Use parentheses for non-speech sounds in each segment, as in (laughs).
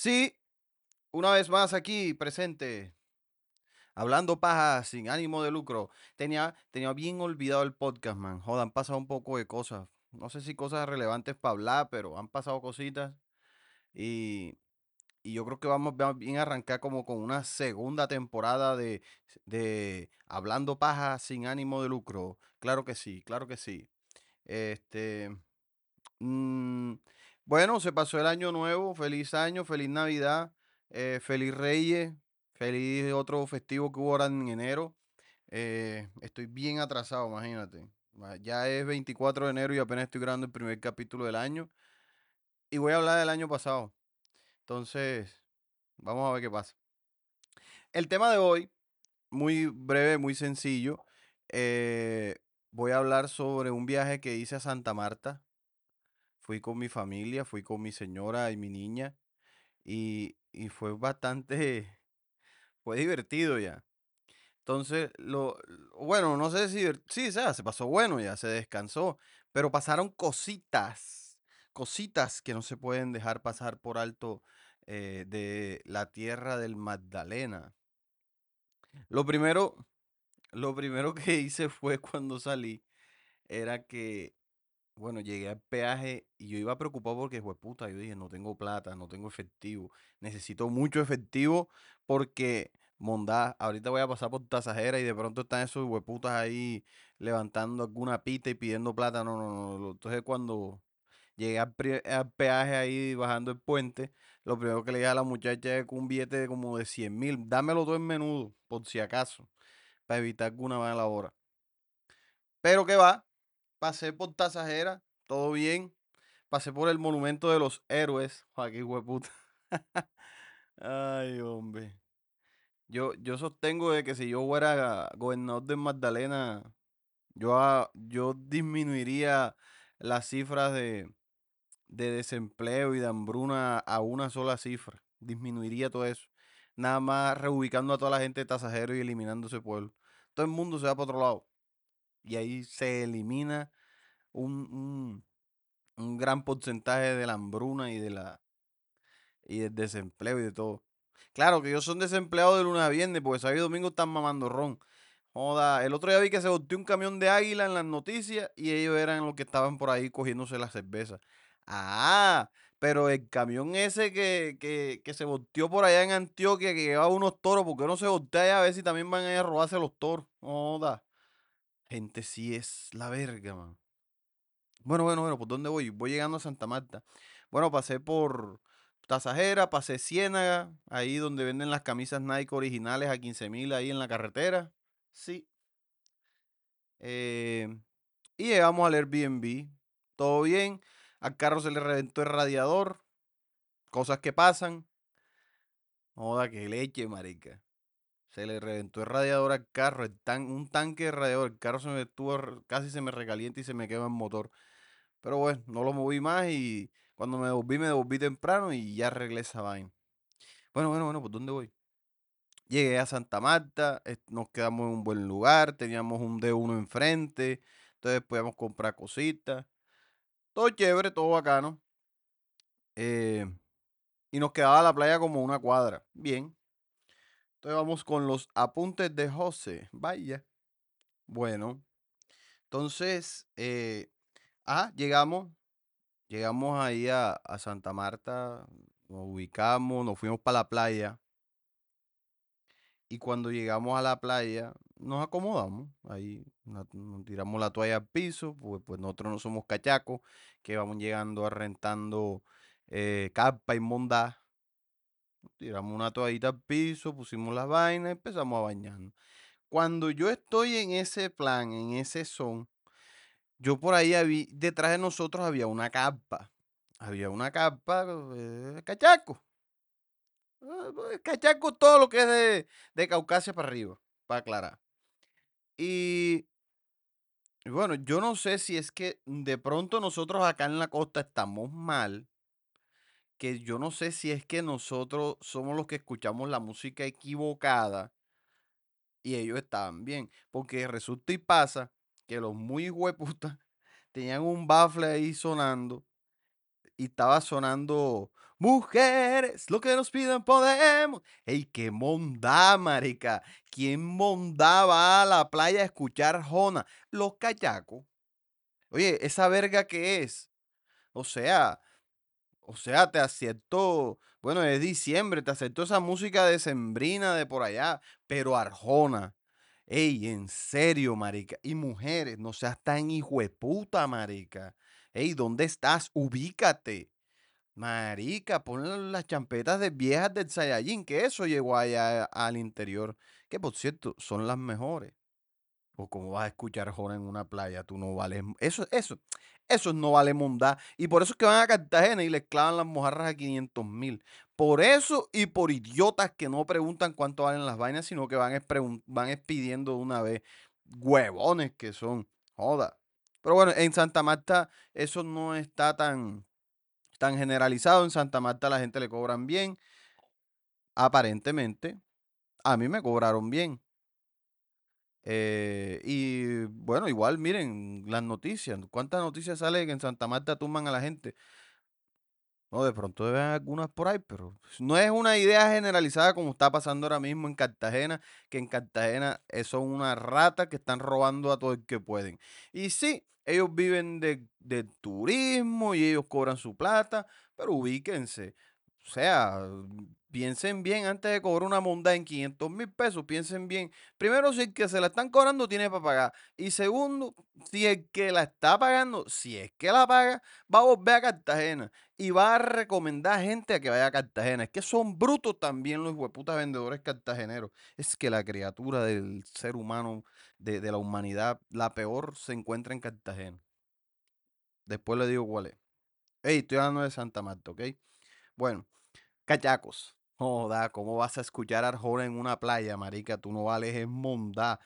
Sí, una vez más aquí presente, hablando paja sin ánimo de lucro. Tenía, tenía bien olvidado el podcast, man. Joder, han pasado un poco de cosas. No sé si cosas relevantes para hablar, pero han pasado cositas. Y, y yo creo que vamos, bien a arrancar como con una segunda temporada de, de Hablando paja sin ánimo de lucro. Claro que sí, claro que sí. Este, Mm, bueno, se pasó el año nuevo, feliz año, feliz Navidad, eh, feliz Reyes, feliz otro festivo que hubo ahora en enero. Eh, estoy bien atrasado, imagínate. Ma- Ya es 24 de enero y apenas estoy grabando el primer capítulo del año. Y voy a hablar del año pasado. Entonces, vamos a ver qué pasa. El tema de hoy, muy breve, muy sencillo. eh, voy a hablar sobre un viaje que hice a Santa Marta. Fui con mi familia, fui con mi señora y mi niña. y, y fue bastante, (laughs) fue divertido ya. Entonces, lo, bueno, no sé si, sí, sea, se pasó bueno ya, se descansó, pero pasaron cositas, cositas que no se pueden dejar pasar por alto eh, de la tierra del Magdalena. Lo primero, lo primero que hice fue cuando salí, era que Bueno, llegué al peaje y yo iba preocupado porque, puta, yo dije, no tengo plata, no tengo efectivo, necesito mucho efectivo porque, mondá, ahorita voy a pasar por tasajera y de pronto están esos hueputas ahí levantando alguna pita y pidiendo plata, no, no, no. Entonces cuando llegué al, peaje ahí bajando el puente, lo primero que le dije a la muchacha es un billete de como de 100 mil, dámelo todo en menudo, por si acaso, para evitar alguna mala hora. Pero que va, pasé por tasajera, todo bien. Pasé por el monumento de los héroes. Joder, hueputa. (laughs) Ay, hombre. Yo, yo sostengo de que si yo fuera gobernador de Magdalena, yo, yo disminuiría las cifras de, de desempleo y de hambruna a una sola cifra. Disminuiría todo eso. Nada más reubicando a toda la gente de tasajero y eliminando ese pueblo. Todo el mundo se va para otro lado. Y ahí se elimina un, un, un gran porcentaje de la hambruna y de la, y del desempleo y de todo. Claro que ellos son desempleados de lunes a viernes, porque sábado y domingo están mamando ron. Joda, el otro día vi que se volteó un camión de águila en las noticias y ellos eran los que estaban por ahí cogiéndose la cerveza. Ah, pero el camión ese que, que, que se volteó por allá en Antioquia, que llevaba unos toros, ¿por qué no se voltea allá a ver si también van a ir a robarse los toros? Joda, gente sí es la verga, man. Bueno, bueno, bueno, ¿por dónde voy? Voy llegando a Santa Marta. Bueno, pasé por Tasajera, pasé Ciénaga, ahí donde venden las camisas Nike originales a 15 mil ahí en la carretera. Sí. eh, y llegamos al Airbnb. Todo bien. Al carro se le reventó el radiador. Cosas que pasan. Joda, que leche, marica. Se le reventó el radiador al carro, el tan- un tanque de radiador. El carro se me estuvo, casi se me recalienta y se me quema el motor. Pero bueno, no lo moví más y cuando me devolví, me devolví temprano y ya arreglé esa vaina. Bueno, bueno, bueno, ¿por dónde voy? Llegué a Santa Marta, nos quedamos en un buen lugar, teníamos un D1 enfrente, entonces podíamos comprar cositas. Todo chévere, todo bacano. eh, y nos quedaba la playa como una cuadra. Bien. Entonces vamos con los apuntes de José. Vaya. Bueno, entonces, ah, llegamos, Llegamos ahí a, Santa Marta, nos ubicamos, nos fuimos para la playa y cuando llegamos a la playa nos acomodamos, ahí nos tiramos la toalla al piso, pues, pues nosotros no somos cachacos, que vamos llegando a rentando eh, carpa y mondá, tiramos una toallita al piso, pusimos las vainas y empezamos a bañarnos. Cuando yo estoy en ese plan, en ese son, yo por ahí habí- detrás de nosotros había una carpa. Había una carpa, eh, cachaco. Ah, pues, Cachaco todo lo que es de, de Caucasia para arriba, para aclarar. Y bueno, yo no sé si es que de pronto nosotros acá en la costa estamos mal, que yo no sé si es que nosotros somos los que escuchamos la música equivocada y ellos estaban bien, porque resulta y pasa que los muy hueputas (laughs) tenían un bafle ahí sonando y estaba sonando Mujeres, lo que nos piden podemos. ¡Ey, qué mondá, marica! ¿Quién mondá va a la playa a escuchar Jona? Los cachacos. Oye, ¿esa verga qué es? O sea, o sea, te acepto, bueno, es diciembre, te acepto esa música decembrina de por allá, pero Arjona. Ey, en serio, marica. Y mujeres, no seas tan hijo de puta, marica. Ey, ¿dónde estás? Ubícate. Marica, pon las champetas de viejas del Saiyajin, que eso llegó allá al interior. Que por cierto, son las mejores. O como vas a escuchar Jona en una playa, tú no vales. Eso, eso, eso no vale mondá. Y por eso es que van a Cartagena y les clavan las mojarras a 500 mil. Por eso y por idiotas que no preguntan cuánto valen las vainas, sino que van, van pidiendo de una vez. Huevones que son. Joda. Pero bueno, en Santa Marta eso no está tan, tan generalizado. En Santa Marta la gente le cobran bien. Aparentemente, a mí me cobraron bien. Eh, y bueno, igual miren las noticias. ¿Cuántas noticias salen que en Santa Marta tumban a la gente? No, de pronto deben algunas por ahí, pero no es una idea generalizada como está pasando ahora mismo en Cartagena, que en Cartagena eh, son una rata que están robando a todo el que pueden. Y sí, ellos viven de, de turismo y ellos cobran su plata, pero ubíquense. O sea, piensen bien antes de cobrar una monda en 500 mil pesos, piensen bien. Primero, si el que se la están cobrando tiene para pagar. Y segundo, si el que la está pagando, si es que la paga, va a volver a Cartagena y va a recomendar a gente a que vaya a Cartagena. Es que son brutos también los hueputas vendedores cartageneros. Es que la criatura del ser humano, de, de la humanidad, la peor se encuentra en Cartagena. Después le digo cuál es. Ey, estoy hablando de Santa Marta, ¿ok? Bueno, cachacos. Joda, ¿cómo vas a escuchar Arjona en una playa, marica? Tú no vales es mondá.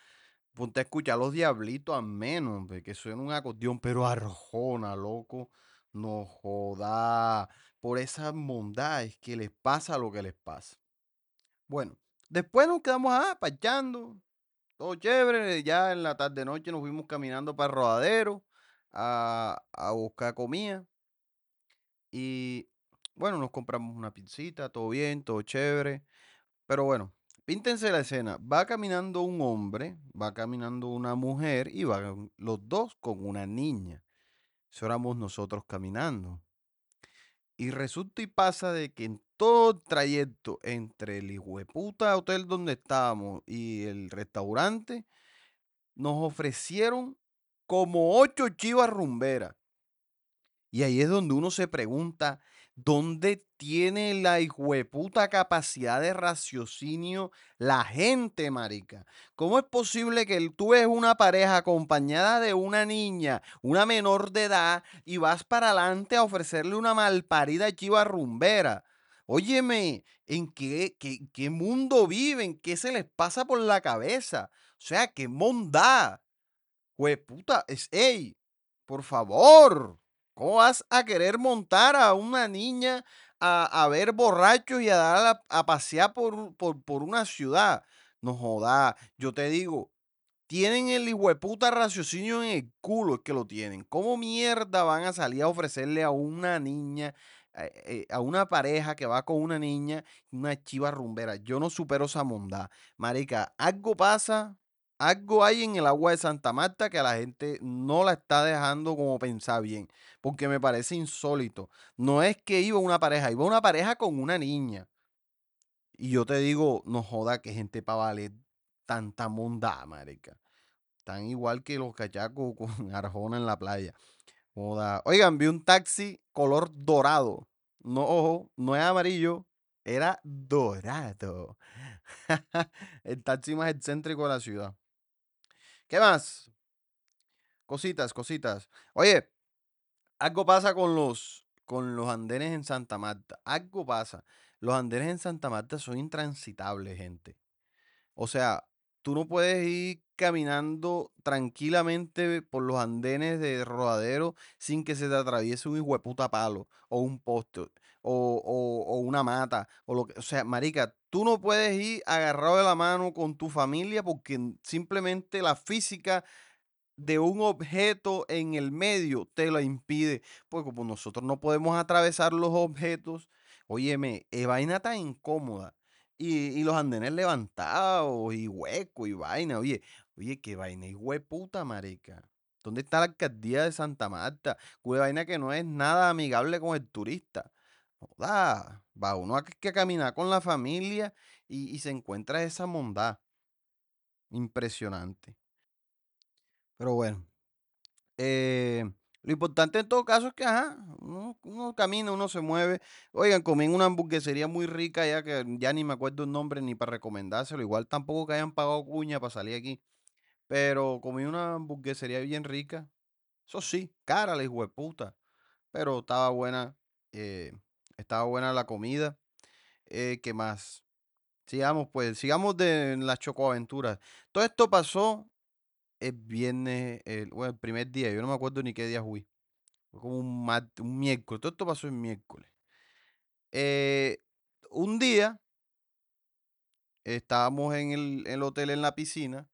Ponte a escuchar a los diablitos a menos, que suena un acordeón, pero Arjona, loco, no joda. Por esa mondad es que les pasa lo que les pasa. Bueno, después nos quedamos ah, pachando, todo chévere. Ya en la tarde noche nos fuimos caminando para el rodadero a, a buscar comida. Y bueno, nos compramos una pizzita, todo bien, todo chévere. Pero bueno, píntense la escena. Va caminando un hombre, va caminando una mujer y van los dos con una niña. Eso éramos nosotros caminando. Y resulta y pasa de que en todo el trayecto entre el puta hotel donde estábamos y el restaurante, nos ofrecieron como ocho chivas rumberas. Y ahí es donde uno se pregunta, ¿Dónde tiene la hijueputa capacidad de raciocinio la gente, marica? ¿Cómo es posible que tú ves una pareja acompañada de una niña, una menor de edad, y vas para adelante a ofrecerle una malparida chiva rumbera? Óyeme, ¿en qué, qué, mundo viven? ¿Qué se les pasa por la cabeza? O sea, qué monda. Hueputa, es, ey, por favor. ¿Cómo vas a querer montar a una niña a, ver borrachos y a darla a, pasear por, por, una ciudad? No joda, yo te digo, tienen el hijueputa raciocinio en el culo, es que lo tienen. ¿Cómo mierda van a salir a ofrecerle a una niña, eh, eh, a una pareja que va con una niña, una chiva rumbera? Yo no supero esa mondad. Marica, algo pasa algo hay en el agua de Santa Marta que a la gente no la está dejando como pensar bien, porque me parece insólito. No es que iba una pareja, iba una pareja con una niña. Y yo te digo, no joda que gente para valer tanta monda, marica. Tan igual que los cachacos (laughs) con Arjona en la playa. Joda. Oigan, vi un taxi color dorado. No, ojo, no es amarillo, era dorado. (laughs) el taxi más excéntrico de la ciudad. ¿Qué más? Cositas, cositas. Oye, algo pasa con los, con los andenes en Santa Marta. Algo pasa. Los andenes en Santa Marta son intransitables, gente. O sea, tú no puedes ir caminando tranquilamente por los andenes de rodadero sin que se te atraviese un hijo de puta palo o un poste o, una mata, o lo que, o sea, marica, tú no puedes ir agarrado de la mano con tu familia porque simplemente la física de un objeto en el medio te lo impide, porque como nosotros no podemos atravesar los objetos, Óyeme, es vaina tan incómoda. Y, y los andenes levantados y huecos y vaina. Oye, oye, qué vaina y puta, marica. ¿Dónde está la alcaldía de Santa Marta? Una vaina que no es nada amigable con el turista. Joda, va uno a que caminar con la familia y, se encuentra esa mondad. Impresionante. Pero bueno. Eh, lo importante en todo caso es que, ajá, uno, uno camina, uno se mueve. Oigan, comí en una hamburguesería muy rica ya que ya ni me acuerdo el nombre ni para recomendárselo. Igual tampoco que hayan pagado cuña para salir aquí. Pero comí una hamburguesería bien rica. Eso sí, cara la hijo de puta. Pero estaba buena. eh, estaba buena la comida. Eh, ¿qué más? Sigamos, pues, sigamos de las chocoaventuras. Todo esto pasó el viernes, el, bueno, primer día. Yo no me acuerdo ni qué día fui. Fue como un, miércoles. Todo esto pasó el miércoles. Eh, un día estábamos en el, el hotel en la piscina.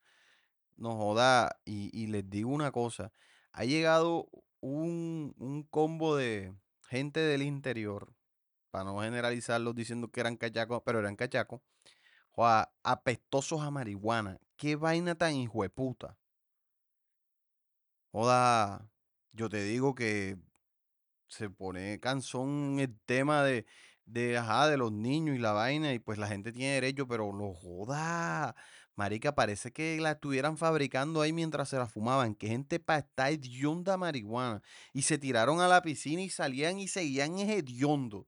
Nos joda. Y, y les digo una cosa. Ha llegado un, un combo de gente del interior. Para no generalizarlos diciendo que eran cachacos, pero eran cachacos. Joda, apestosos a marihuana. Qué vaina tan hijueputa. Joda, yo te digo que se pone cansón el tema de, de, ajá, de los niños y la vaina, y pues la gente tiene derecho, pero lo joda. Marica, parece que la estuvieran fabricando ahí mientras se la fumaban. Que gente para estar hedionda marihuana. Y se tiraron a la piscina y salían y seguían hediondo.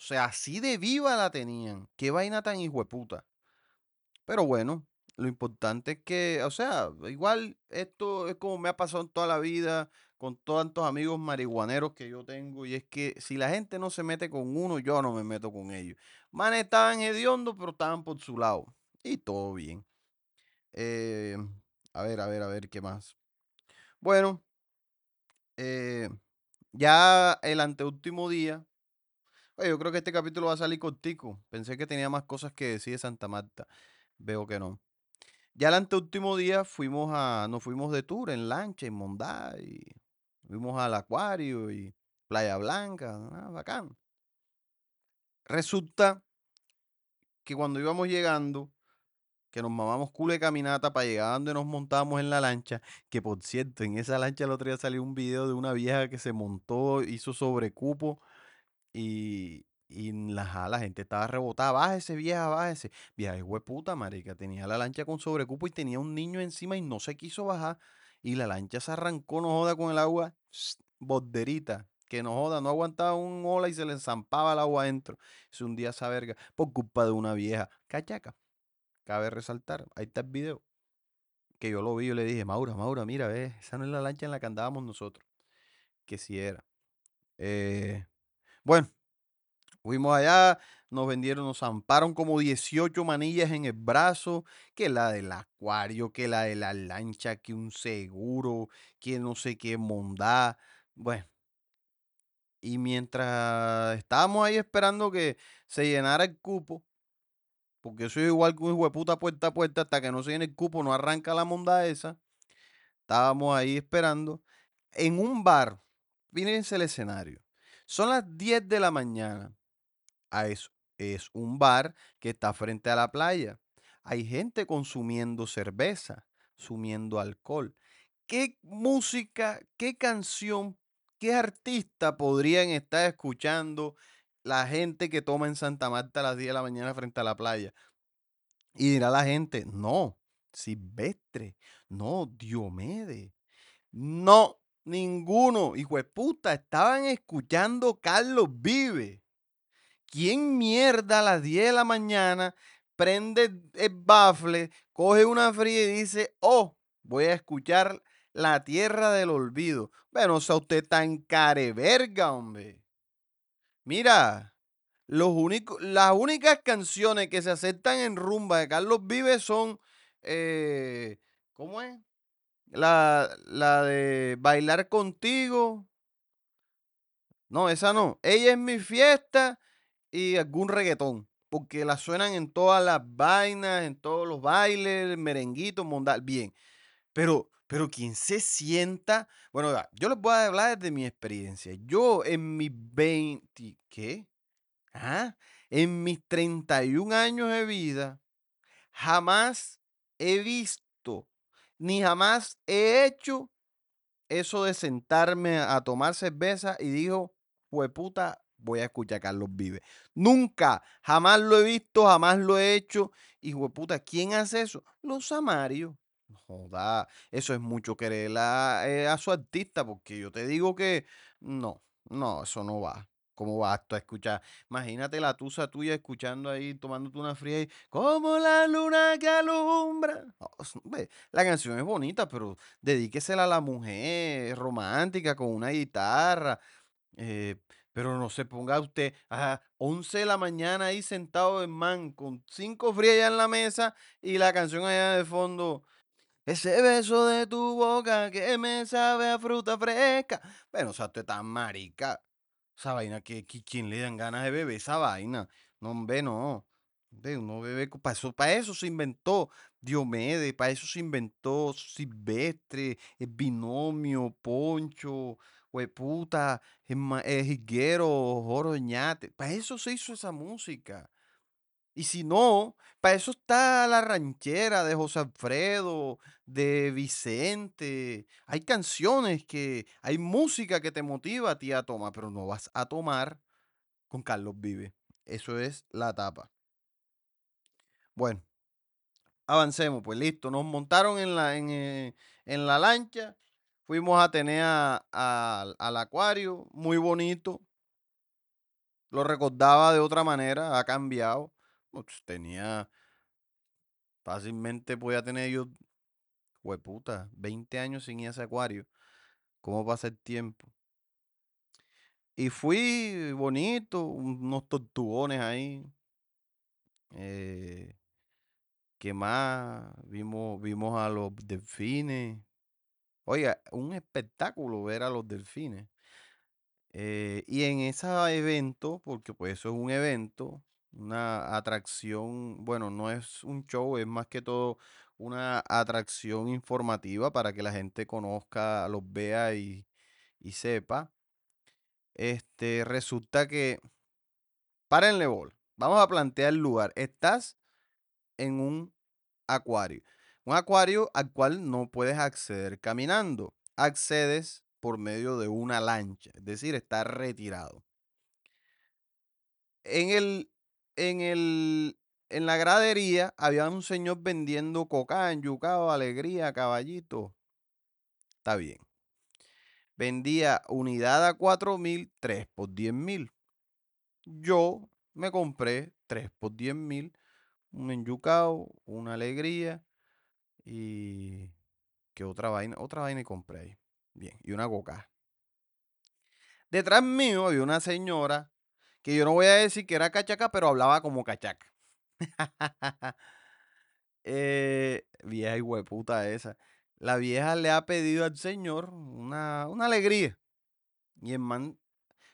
O sea, así de viva la tenían. Qué vaina tan hijueputa. Pero bueno, lo importante es que, o sea, igual esto es como me ha pasado en toda la vida con tantos amigos marihuaneros que yo tengo, y es que si la gente no se mete con uno, yo no me meto con ellos. Man, estaban hediondos, pero estaban por su lado. Y todo bien. Eh, a ver, a ver, a ver, ¿qué más? Bueno, eh, ya el anteúltimo día, oye, yo creo que este capítulo va a salir cortico. Pensé que tenía más cosas que decir de Santa Marta. Veo que no. Ya el anteúltimo día fuimos a, nos fuimos de tour en lancha, en Mondá, fuimos al acuario y Playa Blanca, ah, bacán. Resulta que cuando íbamos llegando, que nos mamamos culo de caminata para llegar a donde nos montábamos en la lancha, que por cierto, en esa lancha el otro día salió un video de una vieja que se montó, hizo sobrecupo y, y la, la gente estaba rebotada. Bájese, vieja, bájese. Vieja, hijo puta, marica. Tenía la lancha con sobrecupo y tenía un niño encima y no se quiso bajar. Y la lancha se arrancó, no joda, con el agua. Borderita. Que no joda, no aguantaba un ola y se le enzampaba el agua adentro. Es un día esa verga por culpa de una vieja. Cachaca. Cabe resaltar. Ahí está el video. Que yo lo vi, yo le dije, Maura, Maura, mira, ve, esa no es la lancha en la que andábamos nosotros. Que si era. Eh, bueno, Fuimos allá, nos vendieron, nos zamparon como 18 manillas en el brazo, que la del acuario, que la de la lancha, que un seguro, que no sé qué mondá. Bueno, y mientras estábamos ahí esperando que se llenara el cupo, porque eso es igual que un hijo puta puerta a puerta, hasta que no se llene el cupo, no arranca la monda esa. Estábamos ahí esperando. En un bar, fíjense el escenario. Son las 10 de la mañana. a es, es un bar que está frente a la playa. Hay gente consumiendo cerveza, consumiendo alcohol. ¿Qué música, qué canción, qué artista podrían estar escuchando la gente que toma en Santa Marta a las 10 de la mañana frente a la playa? Y dirá la gente, no, Silvestre, no, Diomedes, no, ninguno, hijo de puta, estaban escuchando Carlos Vive. ¿Quién mierda a las 10 de la mañana prende el bafle, coge una fría y dice, oh, voy a escuchar La Tierra del Olvido? Bueno, o sea, usted tan careverga, hombre. Mira, los únicos, las únicas canciones que se aceptan en rumba de Carlos Vives son, eh, ¿cómo es? La, la de Bailar Contigo. No, esa no. Ella es mi fiesta y algún reggaetón. Porque la suenan en todas las vainas, en todos los bailes, merenguitos, mondal. Bien. Pero, pero ¿quién se sienta? Bueno, yo les voy a hablar de mi experiencia. Yo en mis 20, ¿qué? ¿ah? En mis 31 años de vida, jamás he visto, ni jamás he hecho eso de sentarme a tomar cerveza y dijo, puta, voy a escuchar a Carlos Vive. Nunca, jamás lo he visto, jamás lo he hecho. Y puta, ¿quién hace eso? Los amarios. Joda, eso es mucho querer a, eh, a su artista, porque yo te digo que no, no, eso no va. ¿Cómo vas tú a escuchar? Imagínate la tusa tuya escuchando ahí, tomándote una fría y como la luna que alumbra. la canción es bonita, pero dedíquesela a la mujer romántica con una guitarra. Eh, pero no se ponga usted a 11 de la mañana ahí sentado en man con cinco frías en la mesa y la canción allá de fondo. Ese beso de tu boca que me sabe a fruta fresca. Bueno, o sea, usted está marica. Esa vaina, que, ¿quién le dan ganas de beber esa vaina? No, hombre, no. Hombre, uno bebe, para eso, para eso se inventó Diomedes, para eso se inventó Silvestre, el binomio, Poncho, hueputa, el jiguero, Joroñate. Para eso se hizo esa música. Y si no, para eso está la ranchera de José Alfredo, de Vicente. Hay canciones que, hay música que te motiva a ti a tomar, pero no vas a tomar con Carlos Vive. Eso es la tapa. Bueno, avancemos, pues listo. Nos montaron en la, en, eh, la lancha. Fuimos a tener al acuario, muy bonito. Lo recordaba de otra manera, ha cambiado. Tenía, fácilmente podía tener yo, hueputa, 20 años sin ir a ese acuario. ¿Cómo pasa el tiempo? Y fui bonito, unos tortugones ahí. Eh, ¿Qué más? Vimos, vimos a los delfines. Oiga, un espectáculo ver a los delfines. Eh, y en ese evento, porque pues eso es un evento, una atracción, bueno, no es un show, es más que todo una atracción informativa para que la gente conozca, los vea y, y sepa. Este, resulta que, párenle bol, vamos a plantear el lugar. Estás en un acuario, un acuario al cual no puedes acceder caminando, accedes por medio de una lancha, es decir, está retirado. En el, en el, en la gradería había un señor vendiendo coca, yucao, alegría, caballito. Está bien. Vendía unidad a 4 mil, 3 por 10 mil. Yo me compré 3 por 10 mil, un enyucao, una alegría y que otra vaina, otra vaina y compré ahí. Bien, y una coca. Detrás mío había una señora que yo no voy a decir que era cachaca, pero hablaba como cachaca. (laughs) eh, vieja y hueputa esa. La vieja le ha pedido al señor una, una alegría. Y el man,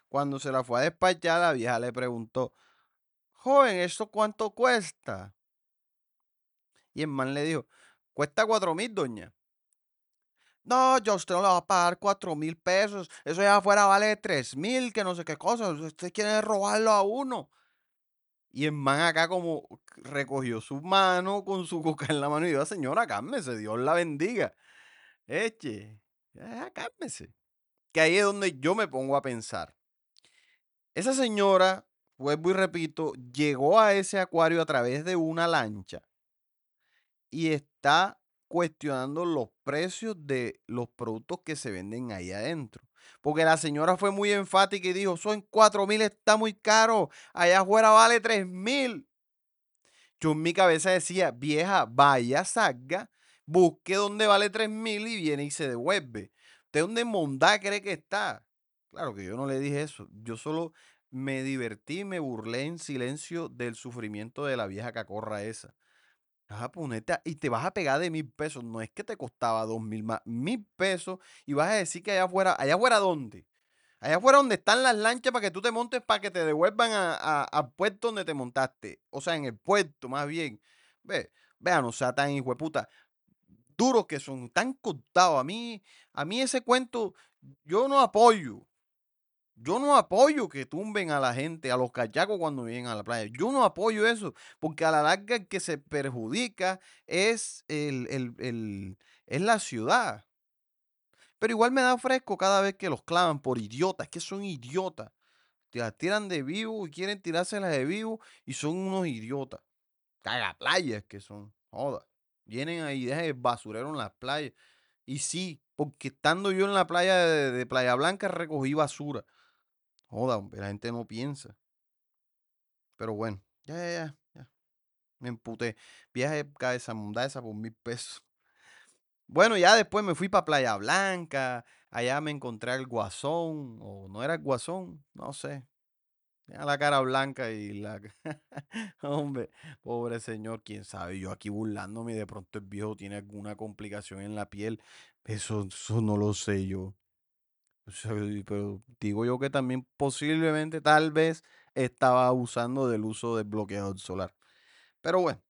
cuando se la fue a despachar, la vieja le preguntó, joven, ¿esto cuánto cuesta? Y el man le dijo, cuesta cuatro mil, doña. No, yo usted no le va a pagar cuatro mil pesos. Eso ya afuera vale tres mil, que no sé qué cosa. Usted quiere robarlo a uno. Y el man acá como recogió su mano con su (laughs) coca en la mano y dijo, señora, cálmese, Dios la bendiga. Eche, cálmese. Que ahí es donde yo me pongo a pensar. Esa señora, vuelvo y repito, llegó a ese acuario a través de una lancha y está cuestionando los precios de los productos que se venden ahí adentro. Porque la señora fue muy enfática y dijo, son 4 mil, está muy caro, allá afuera vale 3 mil. Yo en mi cabeza decía, vieja, vaya, salga, busque donde vale 3 mil y viene y se devuelve. ¿Usted dónde mondá cree que está? Claro que yo no le dije eso, yo solo me divertí, me burlé en silencio del sufrimiento de la vieja cacorra esa. Vas a y te vas a pegar de mil pesos. No es que te costaba dos mil más, mil pesos. Y vas a decir que allá afuera, allá afuera dónde? Allá afuera donde están las lanchas para que tú te montes para que te devuelvan al puerto donde te montaste. O sea, en el puerto, más bien. Ve, vean, o sea, tan hijo de puta. Duros que son, tan contados. A mí, a mí ese cuento, yo no apoyo. Yo no apoyo que tumben a la gente, a los cachacos cuando vienen a la playa. Yo no apoyo eso, porque a la larga el que se perjudica es, el, el- el- es la ciudad. Pero igual me da fresco cada vez que los clavan por idiotas, que son idiotas. Te las tiran de vivo y quieren tirárselas de vivo y son unos idiotas. Cagaplayas que son, joda. Vienen ahí, dejan el basurero en las playas. Y sí, porque estando yo en la playa de, de Playa Blanca recogí basura. Joda, hombre, la gente no piensa. Pero bueno, ya, ya, ya, ya. Me emputé. Viaje cabeza munda esa por mil pesos. Bueno, ya después me fui para Playa Blanca. Allá me encontré al guasón. O no era el guasón, no sé. Tenía la cara blanca y la... (laughs) Hombre, pobre señor, quién sabe. Yo aquí burlándome y de pronto el viejo tiene alguna complicación en la piel. Eso, eso no lo sé yo. Pero digo yo que también posiblemente, tal vez, estaba abusando del uso del bloqueador solar. Pero bueno,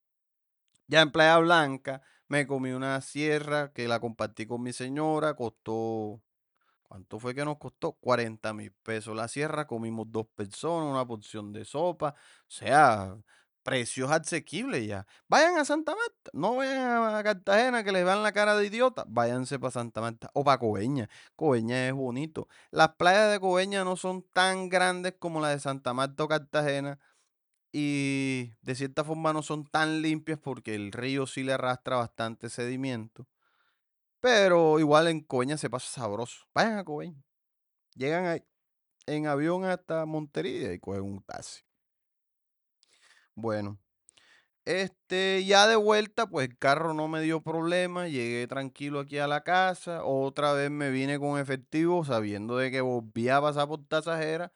ya en Playa Blanca me comí una sierra que la compartí con mi señora, costó, ¿cuánto fue que nos costó? 40 mil pesos la sierra, comimos dos personas, una porción de sopa, o sea, precios asequibles ya. Vayan a Santa Marta, no vayan a Cartagena que les van la cara de idiota, váyanse para Santa Marta o para Coveña. Coveña es bonito. Las playas de Coveña no son tan grandes como las de Santa Marta o Cartagena y de cierta forma no son tan limpias porque el río sí le arrastra bastante sedimento. Pero igual en Coveña se pasa sabroso. Vayan a Coveña. Llegan ahí en avión hasta Montería y cogen un taxi. Bueno, este ya de vuelta, pues el carro no me dio problema. Llegué tranquilo aquí a la casa. Otra vez me vine con efectivo sabiendo de que volvía a pasar por tasajera.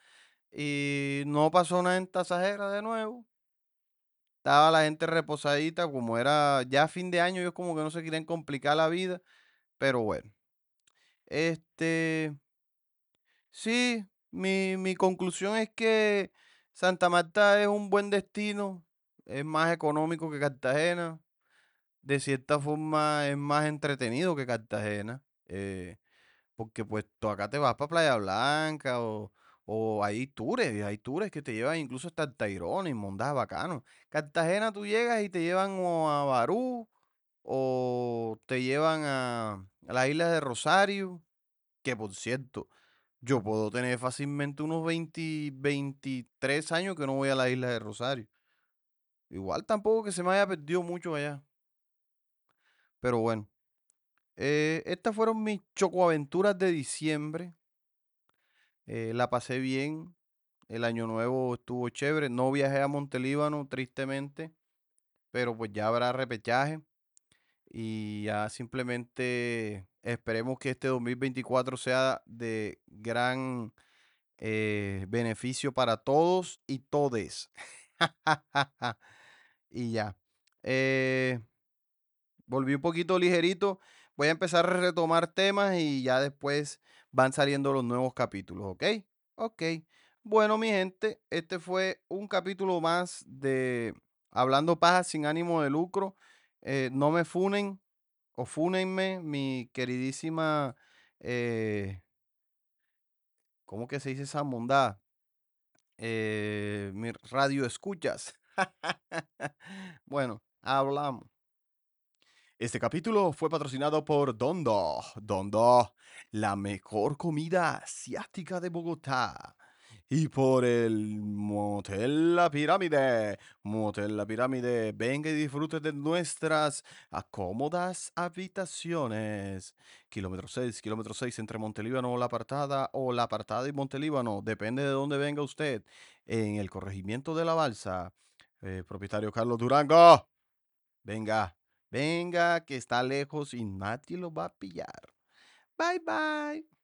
Y no pasó nada en tasajera de nuevo. Estaba la gente reposadita, como era ya fin de año, ellos como que no se quieren complicar la vida, pero bueno. Este, sí, mi, mi conclusión es que Santa Marta es un buen destino, es más económico que Cartagena, de cierta forma es más entretenido que Cartagena. eh, porque pues tú acá te vas para Playa Blanca o, o hay tours, hay tours que te llevan incluso hasta Tayrona y mondas bacano. Cartagena tú llegas y te llevan o a Barú o te llevan a, a las islas de Rosario, que por cierto, yo puedo tener fácilmente unos 20, 23 años que no voy a la isla de Rosario. Igual tampoco que se me haya perdido mucho allá. Pero bueno, eh, estas fueron mis chocoaventuras de diciembre. Eh, la pasé bien. El año nuevo estuvo chévere. No viajé a Montelíbano, tristemente, pero pues ya habrá repechaje. Y ya simplemente esperemos que este 2024 sea de gran eh, beneficio para todos y todes. (laughs) y ya. Eh, volví un poquito ligerito. Voy a empezar a retomar temas y ya después van saliendo los nuevos capítulos, ¿ok? Ok. Bueno, mi gente, este fue un capítulo más de Hablando Paja sin ánimo de lucro. Eh, no me funen o mi queridísima, eh, ¿cómo que se dice esa mondad? Eh, mi radio escuchas. (laughs) bueno, hablamos. Este capítulo fue patrocinado por Dondo. Dondo, la mejor comida asiática de Bogotá. Y por el Motel La Pirámide. Motel La Pirámide, venga y disfrute de nuestras cómodas habitaciones. Kilómetro 6, kilómetro 6 entre Montelíbano La Apartada o La Apartada y Montelíbano. Depende de dónde venga usted. En el corregimiento de la Balsa. Eh, propietario Carlos Durango. Venga. Venga, que está lejos y nadie lo va a pillar. Bye bye.